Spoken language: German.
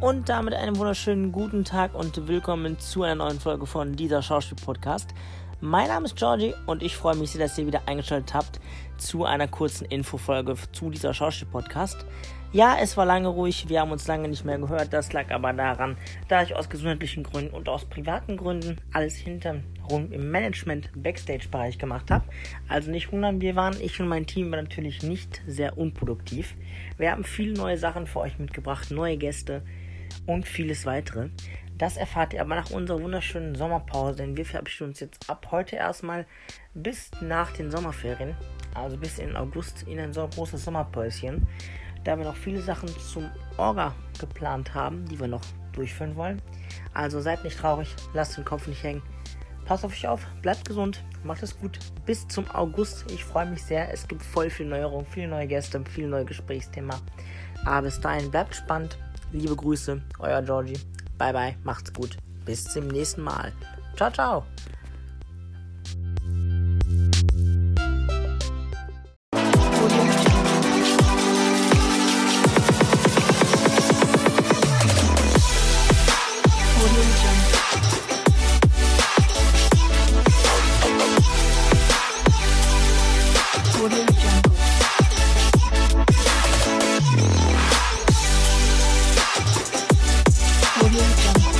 Und damit einen wunderschönen guten Tag und willkommen zu einer neuen Folge von dieser Schauspiel-Podcast. Mein Name ist Georgie und ich freue mich sehr, dass ihr wieder eingeschaltet habt zu einer kurzen Infofolge zu dieser Schauspiel-Podcast. Ja, es war lange ruhig, wir haben uns lange nicht mehr gehört. Das lag aber daran, da ich aus gesundheitlichen Gründen und aus privaten Gründen alles hinterrum im Management-Backstage-Bereich gemacht habe. Also nicht wundern, wir waren, ich und mein Team waren natürlich nicht sehr unproduktiv. Wir haben viele neue Sachen für euch mitgebracht, neue Gäste und vieles weitere. Das erfahrt ihr aber nach unserer wunderschönen Sommerpause, denn wir verabschieden uns jetzt ab heute erstmal bis nach den Sommerferien, also bis in August in ein so großes Sommerpäuschen, da wir noch viele Sachen zum Orga geplant haben, die wir noch durchführen wollen. Also seid nicht traurig, lasst den Kopf nicht hängen. Passt auf euch auf, bleibt gesund, macht es gut. Bis zum August. Ich freue mich sehr. Es gibt voll viel Neuerungen, viele neue Gäste, viele neue Gesprächsthema. Aber bis dahin bleibt spannend. Liebe Grüße, euer Georgie. Bye bye, macht's gut. Bis zum nächsten Mal. Ciao, ciao. Studio